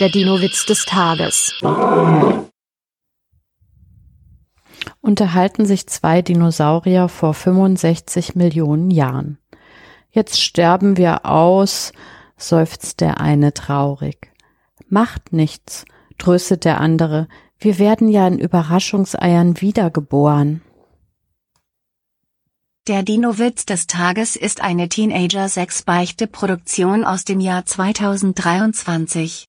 Der Dino-Witz des Tages. Unterhalten sich zwei Dinosaurier vor 65 Millionen Jahren. Jetzt sterben wir aus, seufzt der eine traurig. Macht nichts, tröstet der andere, wir werden ja in Überraschungseiern wiedergeboren. Der Dino-Witz des Tages ist eine Teenager-6-Beichte-Produktion aus dem Jahr 2023.